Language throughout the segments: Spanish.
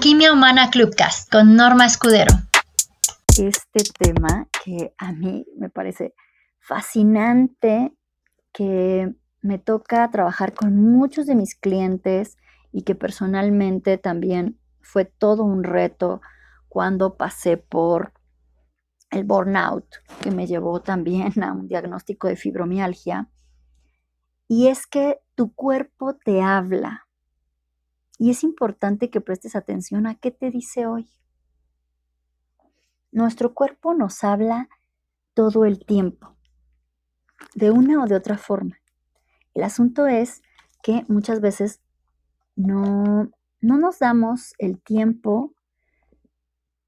Alquimia Humana Clubcast con Norma Escudero. Este tema que a mí me parece fascinante, que me toca trabajar con muchos de mis clientes y que personalmente también fue todo un reto cuando pasé por el burnout, que me llevó también a un diagnóstico de fibromialgia. Y es que tu cuerpo te habla. Y es importante que prestes atención a qué te dice hoy. Nuestro cuerpo nos habla todo el tiempo, de una o de otra forma. El asunto es que muchas veces no, no nos damos el tiempo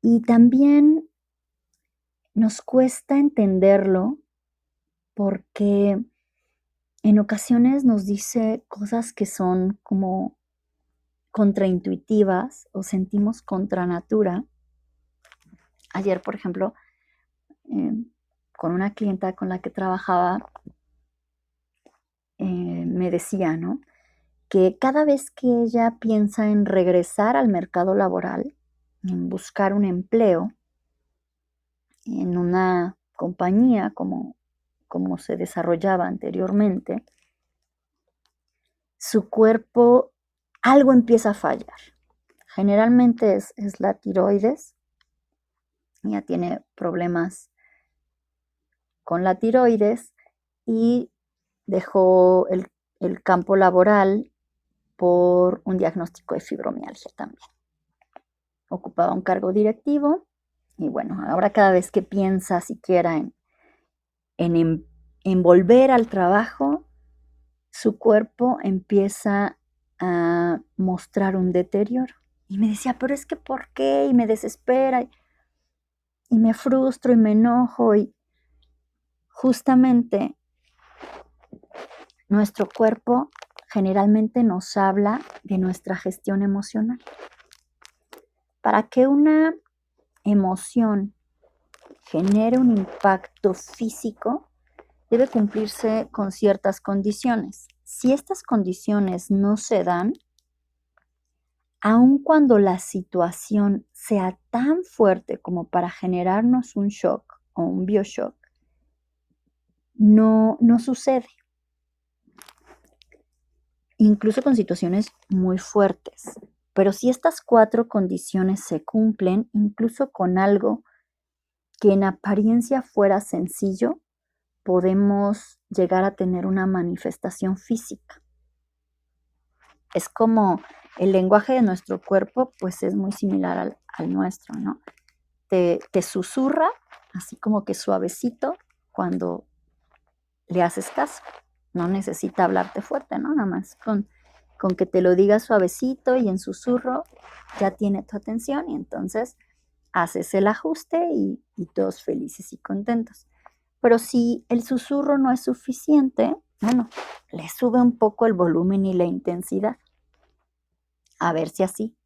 y también nos cuesta entenderlo porque en ocasiones nos dice cosas que son como contraintuitivas o sentimos contra natura. Ayer, por ejemplo, em, con una clienta con la que trabajaba, eh, me decía, ¿no? Que cada vez que ella piensa en regresar al mercado laboral, en buscar un empleo en una compañía como, como se desarrollaba anteriormente, su cuerpo algo empieza a fallar. Generalmente es, la tiroides. Ella tiene problemas con la tiroides y dejó el, el campo laboral por un diagnóstico de fibromialgia también ocupaba un cargo directivo y bueno, ahora cada vez que piensa siquiera en, en, en volver al trabajo, su cuerpo empieza a mostrar un deterioro. Y me decía, pero es que ¿por qué? Y me desespera y, y me frustro y me enojo y justamente nuestro cuerpo generalmente nos habla de nuestra gestión emocional. Para que una emoción genere un impacto físico, debe cumplirse con ciertas condiciones. Si estas condiciones no se dan, aun cuando la situación sea tan fuerte como para generarnos un shock o un bioshock, no, no sucede. Incluso con situaciones muy fuertes. Pero si estas cuatro condiciones se cumplen, incluso con algo que en apariencia fuera sencillo, podemos llegar a tener una manifestación física. Es como el lenguaje de nuestro cuerpo, pues es muy similar al, nuestro, ¿no? Te, susurra, así como que suavecito, cuando le haces caso. No necesita hablarte fuerte, ¿no? Nada más con con que te lo diga suavecito y en susurro, ya tiene tu atención y entonces haces el ajuste y, todos felices y contentos. Pero si el susurro no es suficiente, bueno, le sube un poco el volumen y la intensidad. A ver si así.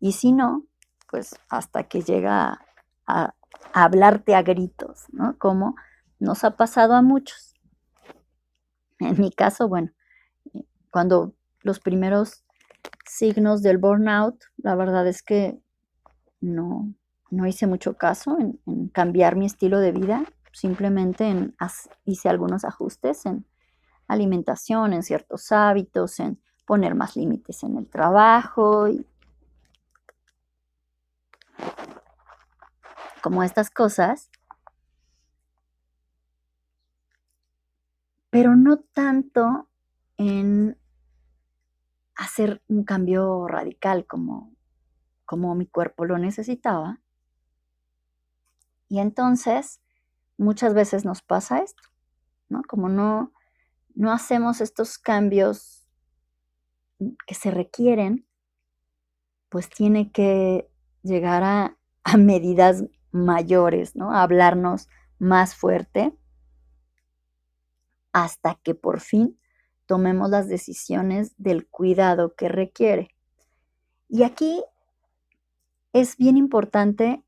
Y si no, pues hasta que llega a, hablarte a gritos, ¿no? Como nos ha pasado a muchos. En mi caso, bueno, cuando los primeros signos del burnout, la verdad es que no, no hice mucho caso en, cambiar mi estilo de vida, simplemente en, hice algunos ajustes en alimentación, en ciertos hábitos, en poner más límites en el trabajo y como estas cosas, pero no tanto en hacer un cambio radical como, como mi cuerpo lo necesitaba. Y entonces, muchas veces nos pasa esto, ¿no? Como no, no hacemos estos cambios que se requieren, pues tiene que llegar a, a medidas mayores, ¿no? A hablarnos más fuerte hasta que por fin tomemos las decisiones del cuidado que requiere. Y aquí es bien importante,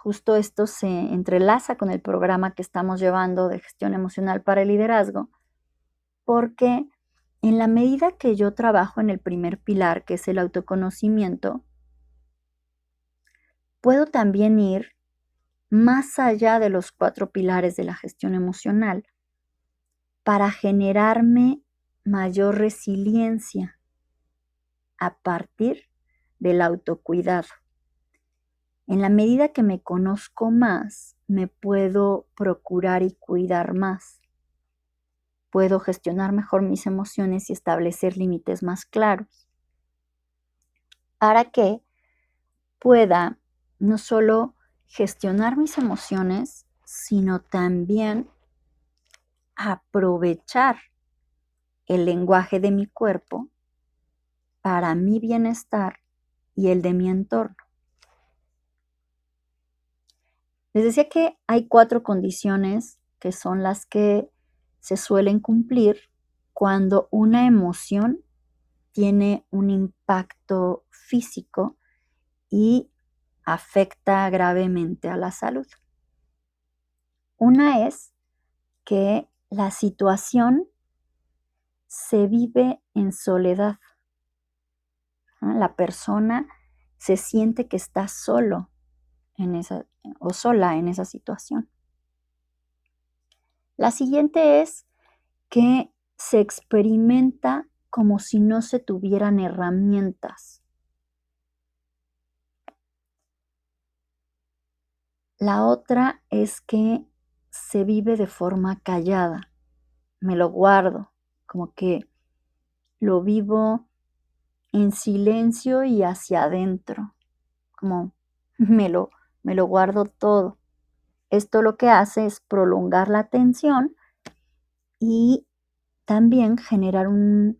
justo esto se entrelaza con el programa que estamos llevando de gestión emocional para el liderazgo, porque en la medida que yo trabajo en el primer pilar, que es el autoconocimiento, puedo también ir más allá de los cuatro pilares de la gestión emocional para generarme mayor resiliencia a partir del autocuidado. En la medida que me conozco más, me puedo procurar y cuidar más. Puedo gestionar mejor mis emociones y establecer límites más claros. Para que pueda no solo gestionar mis emociones, sino también aprovechar el lenguaje de mi cuerpo para mi bienestar y el de mi entorno. Les decía que hay cuatro condiciones que son las que se suelen cumplir cuando una emoción tiene un impacto físico y afecta gravemente a la salud. Una es que la situación se vive en soledad. La persona se siente que está solo en esa, o sola en esa situación. La siguiente es que se experimenta como si no se tuvieran herramientas. La otra es que se vive de forma callada. Me lo guardo, como que lo vivo en silencio y hacia adentro, como me lo, me lo guardo todo. Esto lo que hace es prolongar la tensión y también generar un,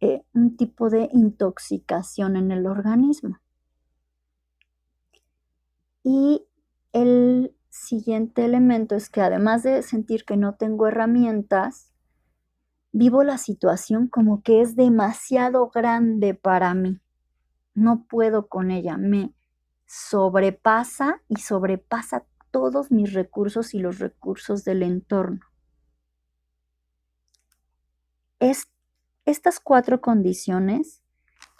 eh, un tipo de intoxicación en el organismo. Y el siguiente elemento es que además de sentir que no tengo herramientas, vivo la situación como que es demasiado grande para mí. No puedo con ella, me sobrepasa y sobrepasa todos mis recursos y los recursos del entorno. Es, estas cuatro condiciones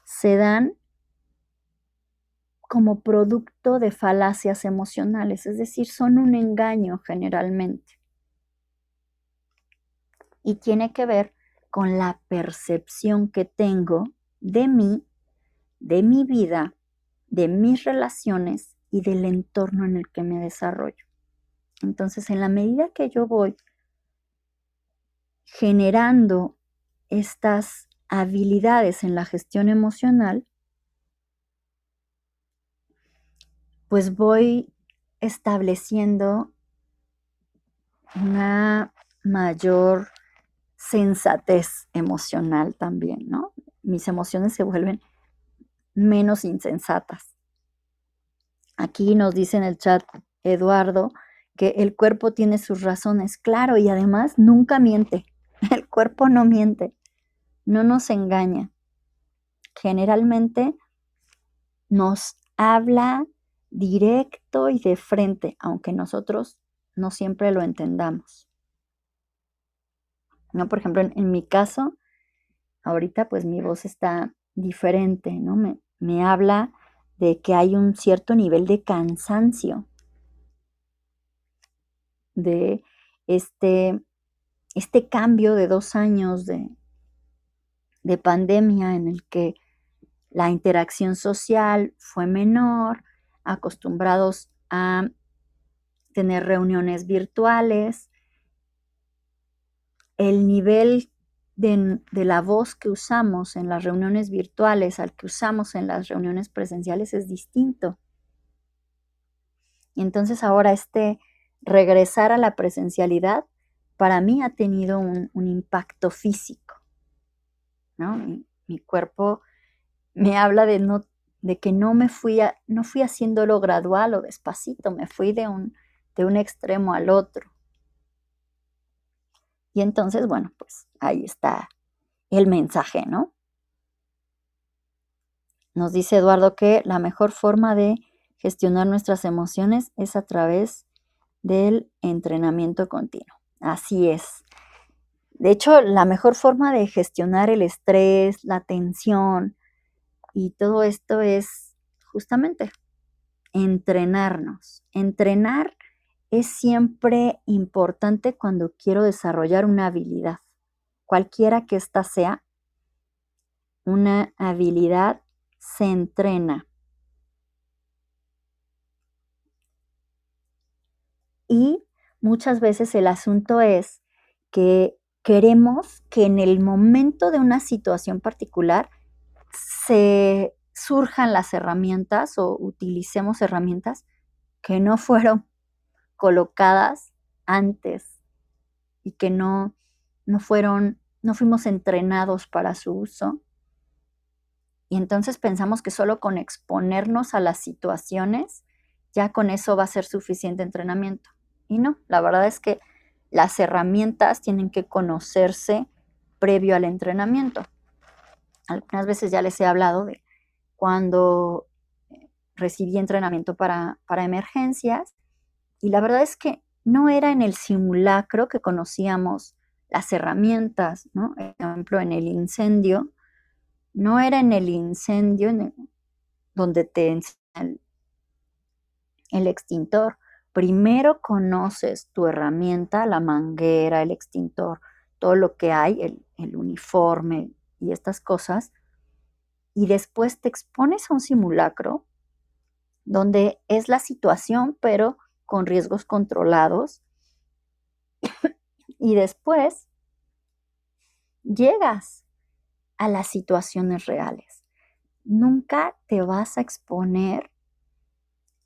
se dan como producto de falacias emocionales, es decir, son un engaño generalmente. Y tiene que ver con la percepción que tengo de mí, de mi vida, de mis relaciones y del entorno en el que me desarrollo. Entonces, en la medida que yo voy generando estas habilidades en la gestión emocional, pues voy estableciendo una mayor sensatez emocional también, ¿no? Mis emociones se vuelven menos insensatas. Aquí nos dice en el chat Eduardo que el cuerpo tiene sus razones, claro, y además nunca miente. El cuerpo no miente no nos engaña. Generalmente nos habla directo y de frente, aunque nosotros no siempre lo entendamos. ¿No? Por ejemplo, en, mi caso, ahorita pues mi voz está diferente, ¿no? Me habla de que hay un cierto nivel de cansancio, de este, este cambio de dos años de, de pandemia en el que la interacción social fue menor, acostumbrados a tener reuniones virtuales, el nivel de, la voz que usamos en las reuniones virtuales al que usamos en las reuniones presenciales es distinto. Entonces ahora este regresar a la presencialidad para mí ha tenido un impacto físico. Mi, cuerpo me habla de, no, de que no me fui, no fui haciéndolo gradual o despacito, me fui de un, de un extremo al otro. Y entonces, bueno, pues ahí está el mensaje, ¿no? Nos dice Eduardo que la mejor forma de gestionar nuestras emociones es a través del entrenamiento continuo. Así es. De hecho, la mejor forma de gestionar el estrés, la tensión y todo esto es justamente entrenarnos. Entrenar es siempre importante cuando quiero desarrollar una habilidad. Cualquiera que ésta sea, una habilidad se entrena. Y muchas veces el asunto es que queremos que en el momento de una situación particular se surjan las herramientas o utilicemos herramientas que no fueron colocadas antes y que no, no fueron, no fuimos entrenados para su uso. Y entonces pensamos que solo con exponernos a las situaciones, ya con eso va a ser suficiente entrenamiento. Y no, la verdad es que las herramientas tienen que conocerse previo al entrenamiento. Algunas veces ya les he hablado de cuando eh, recibí entrenamiento para, para emergencias y la verdad es que no era en el simulacro que conocíamos las herramientas, ¿no? Por ejemplo, en el incendio, no era en el incendio donde te enseña el extintor, primero conoces tu herramienta, la manguera, el extintor, todo lo que hay, el, uniforme y estas cosas, y después te expones a un simulacro donde es la situación, pero con riesgos controlados, y después llegas a las situaciones reales. Nunca te vas a exponer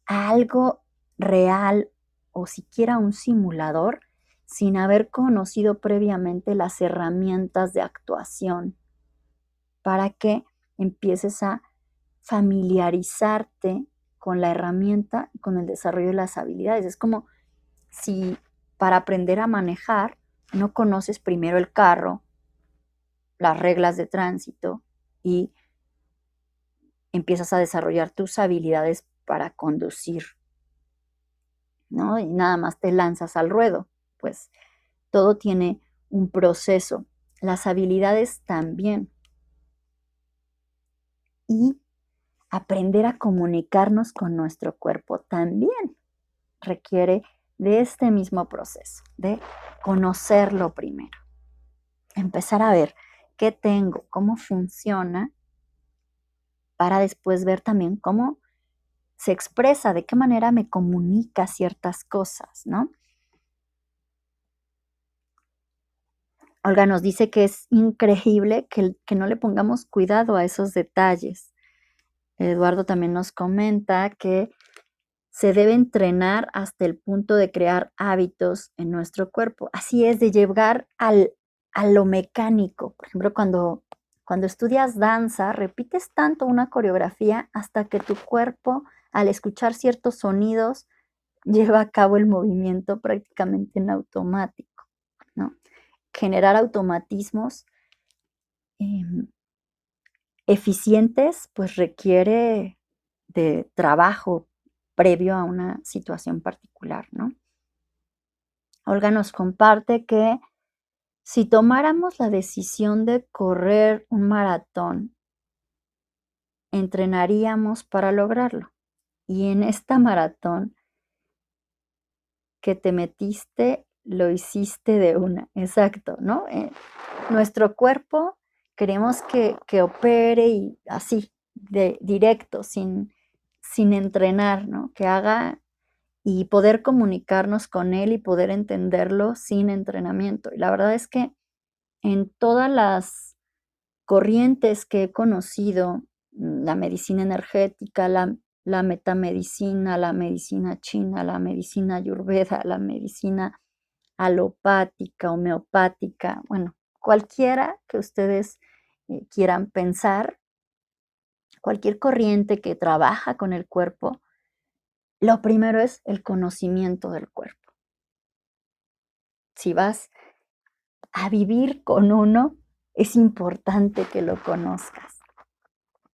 a algo real o siquiera un simulador sin haber conocido previamente las herramientas de actuación para que empieces a familiarizarte con la herramienta y con el desarrollo de las habilidades. Es como si para aprender a manejar no conoces primero el carro, las reglas de tránsito y empiezas a desarrollar tus habilidades para conducir y nada más te lanzas al ruedo. Pues todo tiene un proceso. Las habilidades también. Y aprender a comunicarnos con nuestro cuerpo también requiere de este mismo proceso, de conocerlo primero. Empezar a ver qué tengo, cómo funciona, para después ver también cómo se expresa, de qué manera me comunica ciertas cosas, ¿no? Olga nos dice que es increíble que, que no le pongamos cuidado a esos detalles. Eduardo también nos comenta que se debe entrenar hasta el punto de crear hábitos en nuestro cuerpo. Así es, de llegar al, a lo mecánico. Por ejemplo, cuando, cuando estudias danza, repites tanto una coreografía hasta que tu cuerpo al escuchar ciertos sonidos, lleva a cabo el movimiento prácticamente en automático. ¿no? Generar automatismos eficientes, pues requiere de trabajo previo a una situación particular, ¿no? Olga nos comparte que si tomáramos la decisión de correr un maratón, entrenaríamos para lograrlo. Y en esta maratón que te metiste, lo hiciste de una, exacto, ¿no? Eh, nuestro cuerpo queremos que, opere y así, de directo, sin, sin entrenar, ¿no? Que haga y poder comunicarnos con él y poder entenderlo sin entrenamiento. Y la verdad es que en todas las corrientes que he conocido, la medicina energética, la la metamedicina, la medicina china, la medicina ayurveda, la medicina alopática, homeopática, bueno, cualquiera que ustedes eh, quieran pensar, cualquier corriente que trabaja con el cuerpo, lo primero es el conocimiento del cuerpo. Si vas a vivir con uno, es importante que lo conozcas.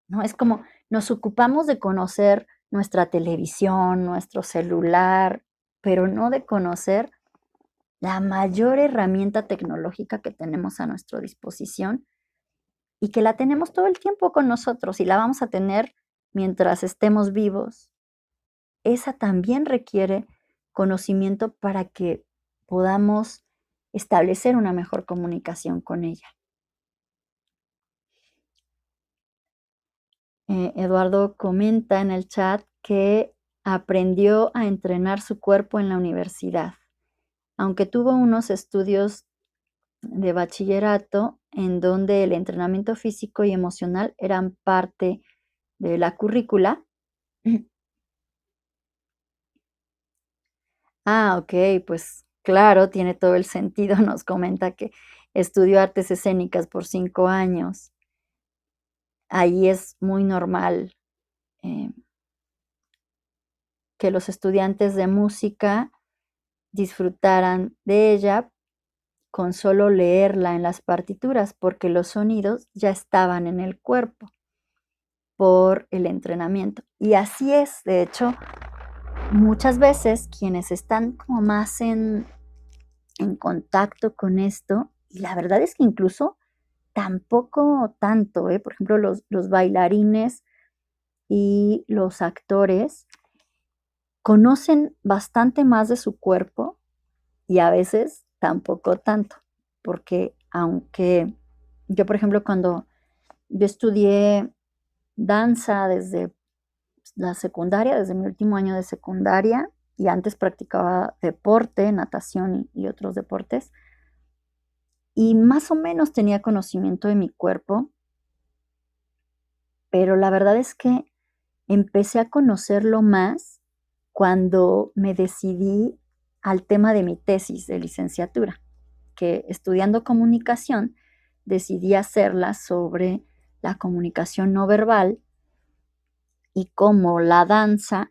¿No? Es como nos ocupamos de conocer nuestra televisión, nuestro celular, pero no de conocer la mayor herramienta tecnológica que tenemos a nuestra disposición y que la tenemos todo el tiempo con nosotros y la vamos a tener mientras estemos vivos esa también requiere conocimiento para que podamos establecer una mejor comunicación con ella. Eh, Eduardo comenta en el chat que aprendió a entrenar su cuerpo en la universidad, aunque tuvo unos estudios de bachillerato en donde el entrenamiento físico y emocional eran parte de la currícula. Ah, ok, pues claro, tiene todo el sentido. Nos comenta que estudió artes escénicas por cinco años. Ahí es muy normal eh, que los estudiantes de música disfrutaran de ella con solo leerla en las partituras, porque los sonidos ya estaban en el cuerpo por el entrenamiento. Y así es, de hecho, muchas veces quienes están como más en, en contacto con esto, y la verdad es que incluso tampoco tanto, ¿eh? por ejemplo, los, los bailarines y los actores conocen bastante más de su cuerpo y a veces tampoco tanto, porque aunque yo, por ejemplo, cuando yo estudié danza desde la secundaria, desde mi último año de secundaria, y antes practicaba deporte, natación y, otros deportes, y más o menos tenía conocimiento de mi cuerpo, pero la verdad es que empecé a conocerlo más cuando me decidí al tema de mi tesis de licenciatura, que estudiando comunicación decidí hacerla sobre la comunicación no verbal y cómo la danza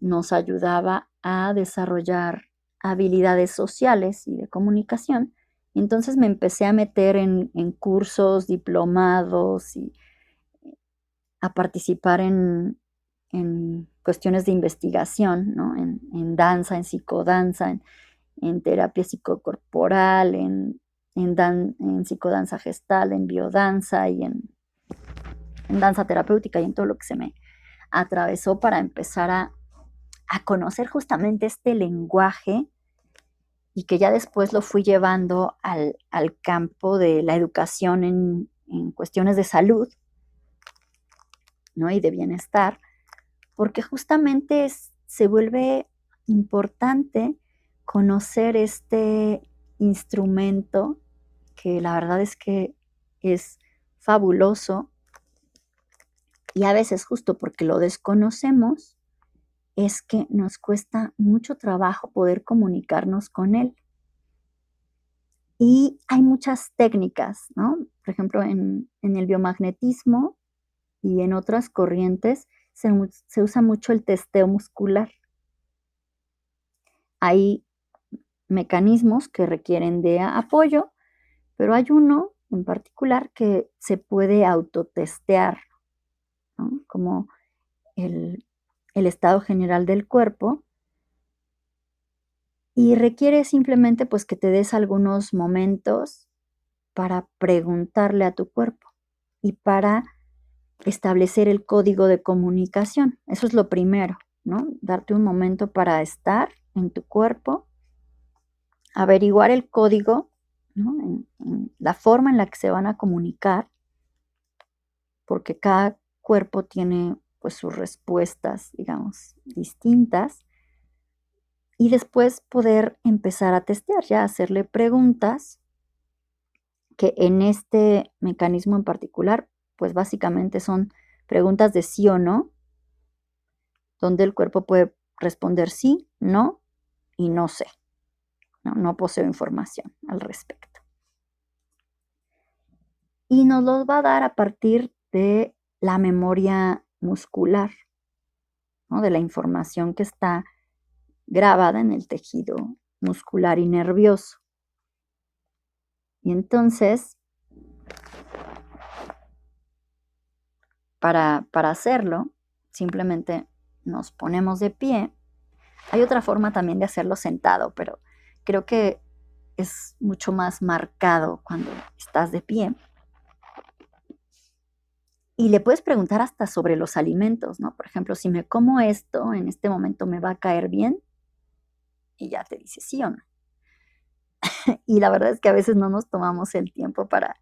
nos ayudaba a desarrollar habilidades sociales y de comunicación. entonces me empecé a meter en, cursos, diplomados y a participar en, cuestiones de investigación, en, danza, en psicodanza, en, terapia psicocorporal, en, en, psicodanza gestal, en biodanza y en, danza terapéutica y en todo lo que se me atravesó para empezar a, conocer justamente este lenguaje y que ya después lo fui llevando al, campo de la educación en, en, cuestiones de salud ¿no? y de bienestar, porque justamente se vuelve importante conocer este instrumento que la verdad es que es fabuloso y a veces justo porque lo desconocemos es que nos cuesta mucho trabajo poder comunicarnos con él. Y hay muchas técnicas, ¿no? Por ejemplo, en, el biomagnetismo y en otras corrientes se, usa mucho el testeo muscular. Hay mecanismos que requieren de apoyo, pero hay uno en particular que se puede autotestear, como el, el estado general del cuerpo y requiere simplemente pues que te des algunos momentos para preguntarle a tu cuerpo y para establecer el código de comunicación. Eso es lo primero, ¿no? Darte un momento para estar en tu cuerpo, averiguar el código, ¿no? la forma en la que se van a comunicar, porque cada cuerpo tiene pues sus respuestas, digamos, distintas. Y después poder empezar a testear, ya hacerle preguntas que en este mecanismo en particular, pues básicamente son preguntas de sí o no, donde el cuerpo puede responder sí, no y no sé. No, poseo información al respecto. Y nos los va a dar a partir de la memoria muscular, de la información que está grabada en el tejido muscular y nervioso. Y entonces, para, para hacerlo, simplemente nos ponemos de pie. Hay otra forma también de hacerlo sentado, pero creo que es mucho más marcado cuando estás de pie. Y le puedes preguntar hasta sobre los alimentos, ¿no? Por ejemplo, si me como esto, en este momento me va a caer bien. Y ya te dice sí o no. y la verdad es que a veces no nos tomamos el tiempo para,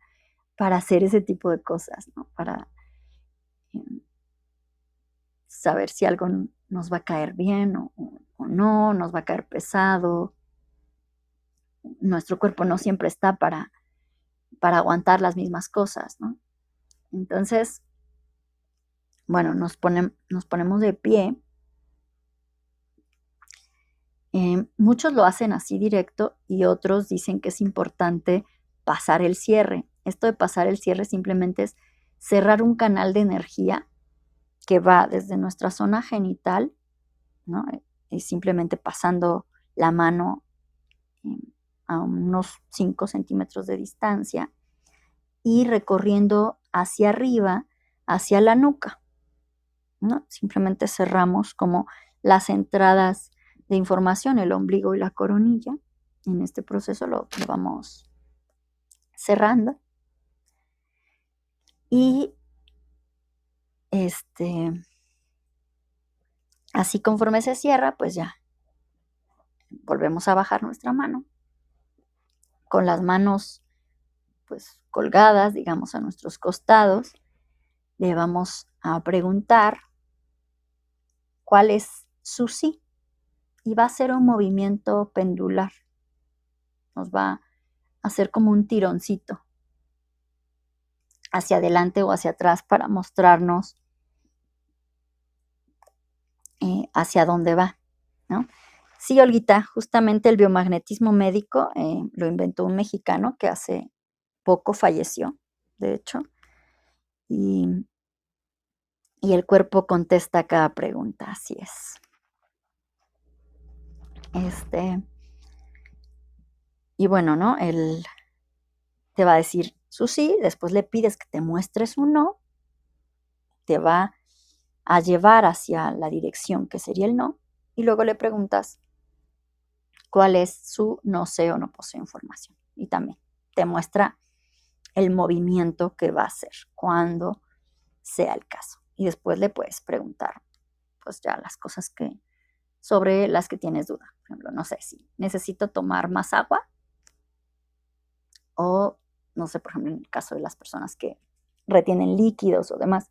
para hacer ese tipo de cosas, ¿no? Para saber si algo nos va a caer bien o, no, nos va a caer pesado. Nuestro cuerpo no siempre está para, para aguantar las mismas cosas, ¿no? Entonces, bueno, nos, nos ponemos de pie. Eh, muchos lo hacen así directo y otros dicen que es importante pasar el cierre. Esto de pasar el cierre simplemente es cerrar un canal de energía que va desde nuestra zona genital, ¿no? Y simplemente pasando la mano eh, a unos 5 centímetros de distancia y recorriendo hacia arriba, hacia la nuca. ¿no? Simplemente cerramos como las entradas de información, el ombligo y la coronilla. En este proceso lo, lo vamos cerrando. Y este, así conforme se cierra, pues ya volvemos a bajar nuestra mano. Con las manos pues colgadas, digamos, a nuestros costados, le vamos a preguntar cuál es su sí. Y va a ser un movimiento pendular. Nos va a hacer como un tironcito hacia adelante o hacia atrás para mostrarnos eh, hacia dónde va, ¿no? Sí, Olguita, justamente el biomagnetismo médico eh, lo inventó un mexicano que hace poco falleció, de hecho, y, el cuerpo contesta cada pregunta, así es. Este, y bueno, ¿no? Él te va a decir su sí, después le pides que te muestres un no, te va a llevar hacia la dirección que sería el no, y luego le preguntas cuál es su no sé o no posee información. Y también te muestra el movimiento que va a hacer cuando sea el caso. Y después le puedes preguntar, pues ya las cosas que, sobre las que tienes duda. Por ejemplo, no sé si necesito tomar más agua o, no sé, por ejemplo, en el caso de las personas que retienen líquidos o demás,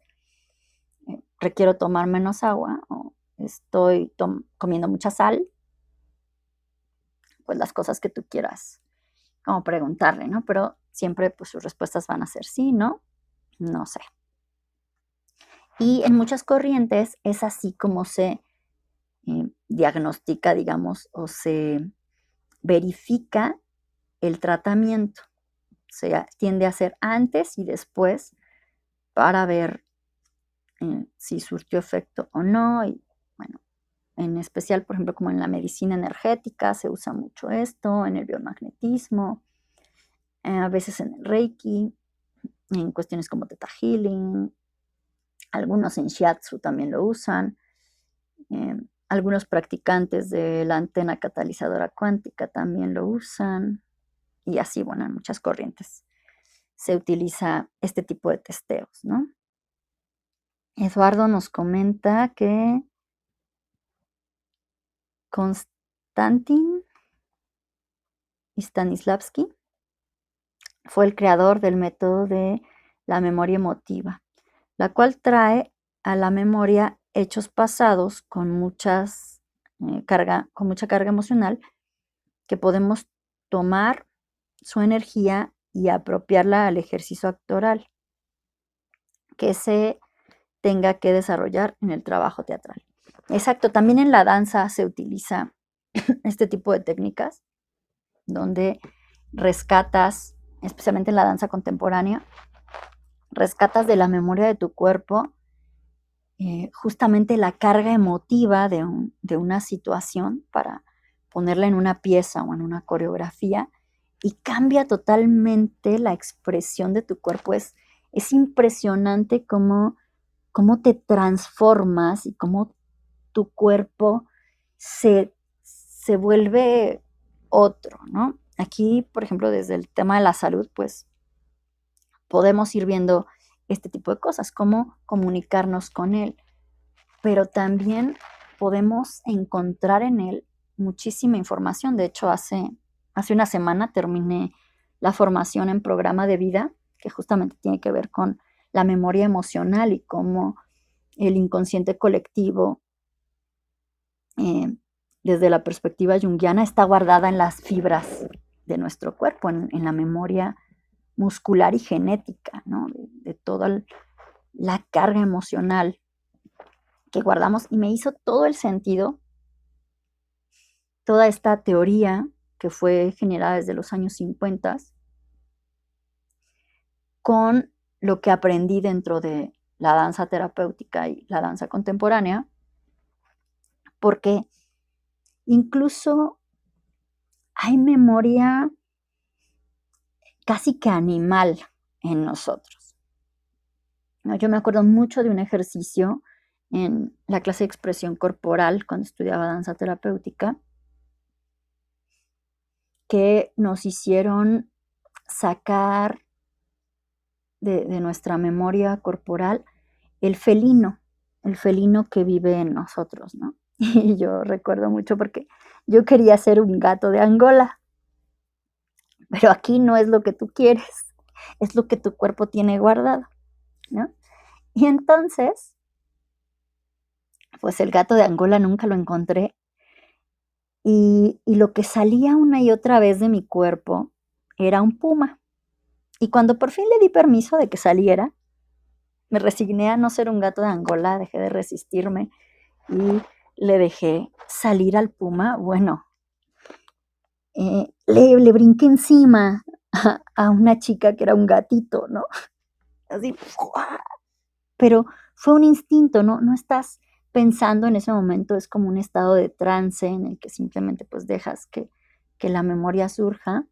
eh, requiero tomar menos agua o estoy comiendo mucha sal, pues las cosas que tú quieras como preguntarle, ¿no? Pero siempre pues sus respuestas van a ser sí, ¿no? No sé. Y en muchas corrientes es así como se eh, diagnostica, digamos, o se verifica el tratamiento. O sea, tiende a ser antes y después para ver eh, si surtió efecto o no. Y bueno, en especial, por ejemplo, como en la medicina energética se usa mucho esto, en el biomagnetismo, eh, a veces en el Reiki, en cuestiones como Theta Healing, algunos en Shiatsu también lo usan, eh, algunos practicantes de la antena catalizadora cuántica también lo usan, y así, bueno, en muchas corrientes se utiliza este tipo de testeos, ¿no? Eduardo nos comenta que Konstantin Stanislavski fue el creador del método de la memoria emotiva, la cual trae a la memoria hechos pasados con, muchas, eh, carga, con mucha carga emocional que podemos tomar su energía y apropiarla al ejercicio actoral que se tenga que desarrollar en el trabajo teatral. Exacto, también en la danza se utiliza este tipo de técnicas donde rescatas especialmente en la danza contemporánea, rescatas de la memoria de tu cuerpo eh, justamente la carga emotiva de, una situación para ponerla en una pieza o en una coreografía y cambia totalmente la expresión de tu cuerpo. Es, es impresionante cómo, cómo te transformas y cómo tu cuerpo se, se vuelve otro, ¿no? Aquí, por ejemplo, desde el tema de la salud, pues podemos ir viendo este tipo de cosas, cómo comunicarnos con Él. Pero también podemos encontrar en Él muchísima información. De hecho, hace, hace una semana terminé la formación en programa de vida, que justamente tiene que ver con la memoria emocional y cómo el inconsciente colectivo, eh, desde la perspectiva junguiana, está guardada en las fibras de nuestro cuerpo, en, la memoria muscular y genética, de, toda la carga emocional que guardamos. Y me hizo todo el sentido toda esta teoría que fue generada desde los años 50 con lo que aprendí dentro de la danza terapéutica y la danza contemporánea, porque incluso hay memoria casi que animal en nosotros. Yo me acuerdo mucho de un ejercicio en la clase de expresión corporal cuando estudiaba danza terapéutica, que nos hicieron sacar de, nuestra memoria corporal el felino, el felino que vive en nosotros, ¿no? Y yo recuerdo mucho porque yo quería ser un gato de Angola, pero aquí no es lo que tú quieres, es lo que tu cuerpo tiene guardado, ¿no? Y entonces, pues el gato de Angola nunca lo encontré. Y, lo que salía una y otra vez de mi cuerpo era un puma. Y cuando por fin le di permiso de que saliera, me resigné a no ser un gato de Angola, dejé de resistirme y le dejé salir al puma. Bueno, eh, le, brinqué encima a, una chica que era un gatito, ¿no? Así, pero fue un instinto, ¿no? No estás pensando en ese momento, es como un estado de trance en el que simplemente pues dejas que, que la memoria surja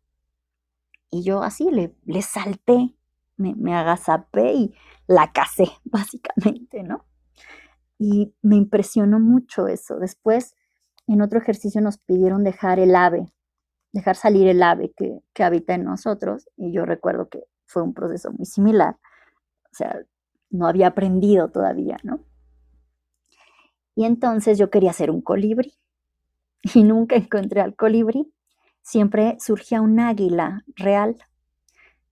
y yo así le, le salté, me, me agazapé y la casé, básicamente, ¿no? Y me impresionó mucho eso. Después, en otro ejercicio nos pidieron dejar el ave, dejar salir el ave que, que habita en nosotros. Y yo recuerdo que fue un proceso muy similar. O sea, no había aprendido todavía, ¿no? Y entonces yo quería ser un colibrí. Y nunca encontré al colibrí siempre surgía un águila real.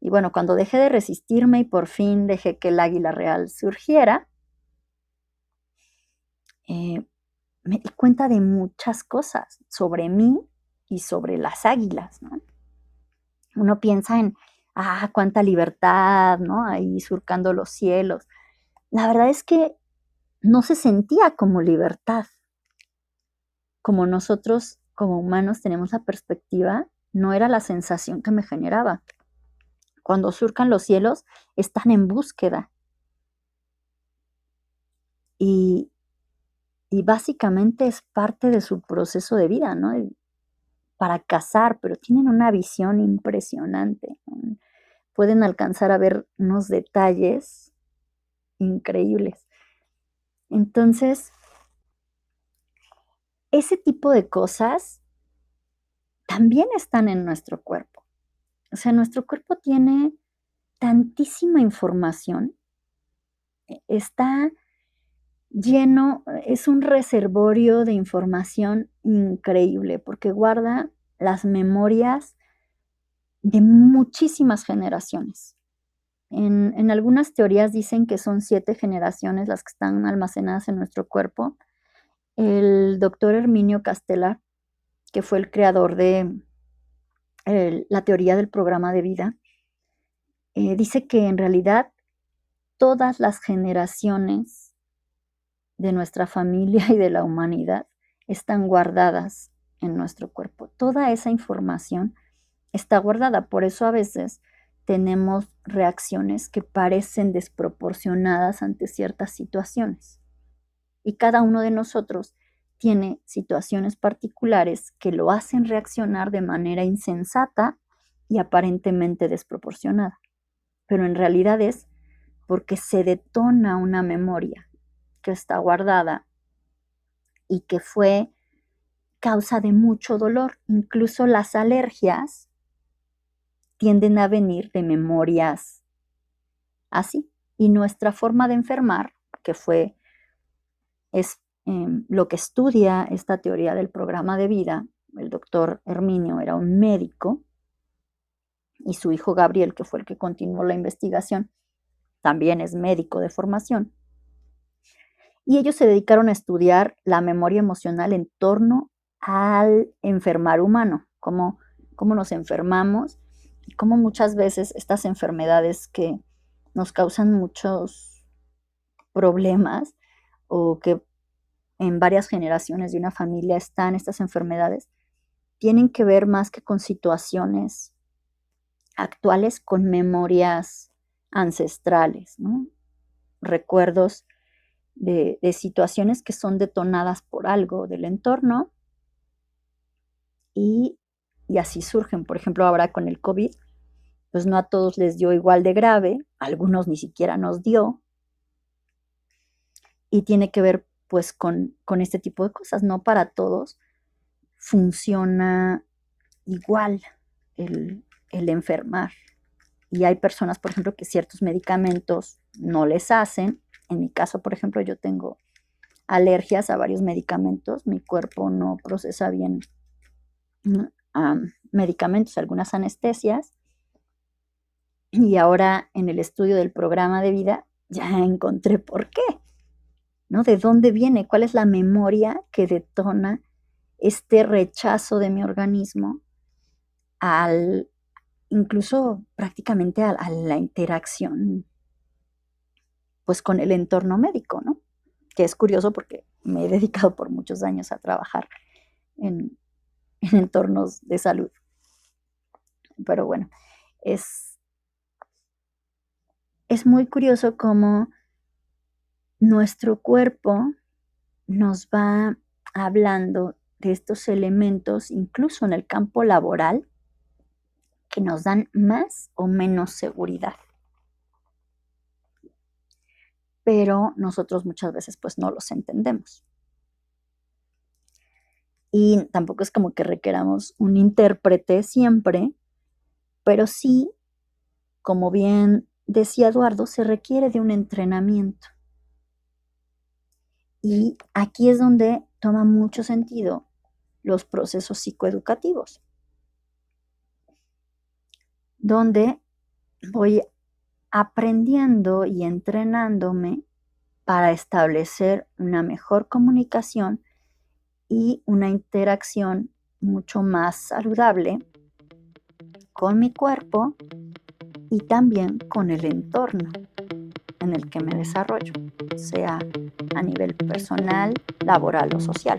Y bueno, cuando dejé de resistirme y por fin dejé que el águila real surgiera, eh, me di cuenta de muchas cosas sobre mí y sobre las águilas. Uno piensa en, ah, cuánta libertad, ¿no? Ahí surcando los cielos. La verdad es que no se sentía como libertad, como nosotros como humanos tenemos la perspectiva, no era la sensación que me generaba. Cuando surcan los cielos, están en búsqueda. Y, y básicamente es parte de su proceso de vida, ¿no? Para cazar, pero tienen una visión impresionante. Pueden alcanzar a ver unos detalles increíbles. Entonces, ese tipo de cosas también están en nuestro cuerpo. O sea, nuestro cuerpo tiene tantísima información, e, está lleno, es un reservorio de información increíble porque guarda las memorias de muchísimas generaciones. En, algunas teorías dicen que son siete generaciones las que están almacenadas en nuestro cuerpo el doctor Herminio Castelar, que fue el creador de la teoría del programa de vida, eh, dice que en realidad todas las generaciones de nuestra familia y de la humanidad están guardadas en nuestro cuerpo. Toda esa información está guardada. Por eso a veces tenemos reacciones que parecen desproporcionadas ante ciertas situaciones y cada uno de nosotros tiene situaciones particulares que lo hacen reaccionar de manera insensata y aparentemente desproporcionada. Pero en realidad es porque se detona una memoria que está guardada y que fue causa de mucho dolor. Incluso las alergias tienden a venir de memorias así, Y nuestra forma de enfermar, que fue, es em, lo que estudia esta teoría del programa de vida, el doctor Herminio era un médico, y su hijo Gabriel, que fue el que continuó la investigación, también es médico de formación. Y ellos se dedicaron a estudiar la memoria emocional en torno al enfermar humano, cómo, cómo nos enfermamos y cómo muchas veces estas enfermedades que nos causan muchos problemas o que en varias generaciones de una familia están estas enfermedades, tienen que ver más que con situaciones actuales, con memorias ancestrales, recuerdos de, de, situaciones que son detonadas por algo del entorno y, y así surgen. Por ejemplo, ahora con el COVID, pues no a todos les dio igual de grave, algunos ni siquiera nos dio. Y tiene que ver pues con, con este tipo de cosas, no para todos funciona igual el, el enfermar. Y hay personas, por ejemplo, que ciertos medicamentos no les hacen. En mi caso, por ejemplo, yo tengo alergias a varios medicamentos. Mi cuerpo no procesa bien medicamentos, algunas anestesias. Y ahora en el estudio del programa de vida ya encontré por qué, ¿no? ¿De dónde viene? ¿Cuál es la memoria que detona este rechazo de mi organismo al, incluso prácticamente a, a la interacción, pues con el entorno médico, ¿no? Que es curioso porque me he dedicado por muchos años a trabajar en, en entornos de salud. Pero bueno, es, es muy curioso cómo nuestro cuerpo nos va hablando de estos elementos, incluso en el campo laboral, que nos dan más o menos seguridad. Pero nosotros muchas veces pues no los entendemos y tampoco es como que requeramos un intérprete siempre, pero sí, como bien decía Eduardo, se requiere de un entrenamiento. Y aquí es donde toma mucho sentido los procesos psicoeducativos, donde voy aprendiendo y entrenándome para establecer una mejor comunicación y una interacción mucho más saludable con mi cuerpo y también con el entorno en el que me desarrollo, sea a nivel personal, laboral o social.